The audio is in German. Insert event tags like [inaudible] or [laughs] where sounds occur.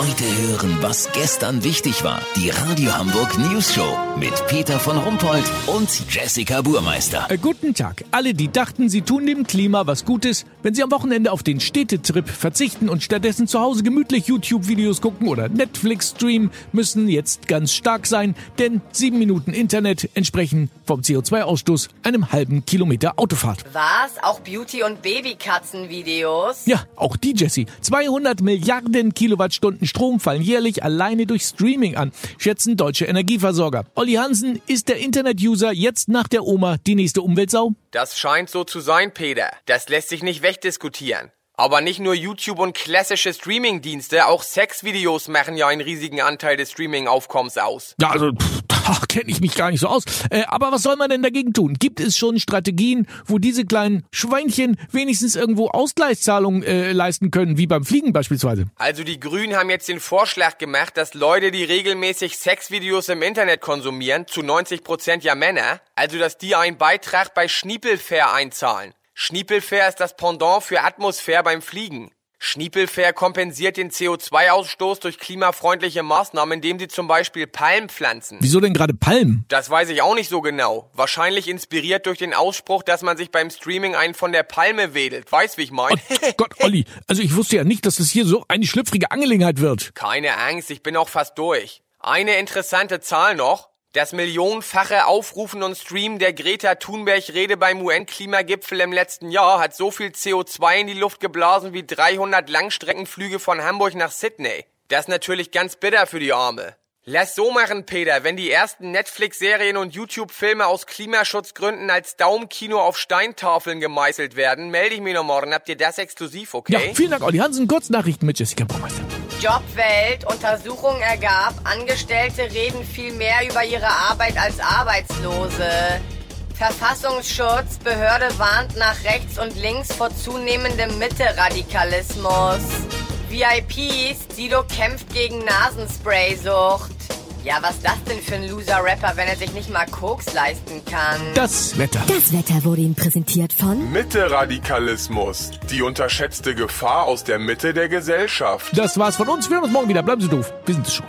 Heute hören, was gestern wichtig war. Die Radio Hamburg News Show mit Peter von Rumpold und Jessica Burmeister. Äh, guten Tag. Alle, die dachten, sie tun dem Klima was Gutes, wenn sie am Wochenende auf den Städtetrip verzichten und stattdessen zu Hause gemütlich YouTube-Videos gucken oder Netflix streamen, müssen jetzt ganz stark sein, denn sieben Minuten Internet entsprechen vom CO2-Ausstoß einem halben Kilometer Autofahrt. Was? Auch Beauty- und Babykatzen-Videos? Ja, auch die, Jessie. 200 Milliarden Kilowattstunden Strom fallen jährlich alleine durch Streaming an, schätzen deutsche Energieversorger. Olli Hansen, ist der Internet-User jetzt nach der Oma die nächste Umweltsau? Das scheint so zu sein, Peter. Das lässt sich nicht wegdiskutieren. Aber nicht nur YouTube und klassische Streaming-Dienste, auch Sexvideos machen ja einen riesigen Anteil des Streaming-Aufkommens aus. Ja, also pff, kenne ich mich gar nicht so aus. Äh, aber was soll man denn dagegen tun? Gibt es schon Strategien, wo diese kleinen Schweinchen wenigstens irgendwo Ausgleichszahlungen äh, leisten können, wie beim Fliegen beispielsweise? Also die Grünen haben jetzt den Vorschlag gemacht, dass Leute, die regelmäßig Sexvideos im Internet konsumieren, zu 90% ja Männer, also dass die einen Beitrag bei Schniepelfair einzahlen. Schniepelfair ist das Pendant für Atmosphäre beim Fliegen. Schniepelfair kompensiert den CO2-Ausstoß durch klimafreundliche Maßnahmen, indem sie zum Beispiel Palmen pflanzen. Wieso denn gerade Palmen? Das weiß ich auch nicht so genau. Wahrscheinlich inspiriert durch den Ausspruch, dass man sich beim Streaming einen von der Palme wedelt. Weißt, wie ich mein? Oh Gott, Olli, [laughs] also ich wusste ja nicht, dass das hier so eine schlüpfrige Angelegenheit wird. Keine Angst, ich bin auch fast durch. Eine interessante Zahl noch. Das millionenfache Aufrufen und Streamen der Greta Thunberg-Rede beim UN-Klimagipfel im letzten Jahr hat so viel CO2 in die Luft geblasen wie 300 Langstreckenflüge von Hamburg nach Sydney. Das ist natürlich ganz bitter für die Arme. Lass so machen, Peter. Wenn die ersten Netflix-Serien und YouTube-Filme aus Klimaschutzgründen als Daumenkino auf Steintafeln gemeißelt werden, melde ich mich noch morgen. Habt ihr das exklusiv, okay? Ja, vielen Dank, Olli Hansen. Kurznachrichten mit Jessica Baumeister. Jobwelt. Untersuchung ergab, Angestellte reden viel mehr über ihre Arbeit als Arbeitslose. Verfassungsschutz. Behörde warnt nach rechts und links vor zunehmendem Mitte-Radikalismus. VIPs. Sido kämpft gegen Nasenspray-Sucht. Ja, was ist das denn für ein Loser-Rapper, wenn er sich nicht mal Koks leisten kann? Das Wetter. Das Wetter wurde Ihnen präsentiert von Mitte-Radikalismus. Die unterschätzte Gefahr aus der Mitte der Gesellschaft. Das war's von uns. Wir hören uns morgen wieder. Bleiben Sie doof. Wir sind es schon.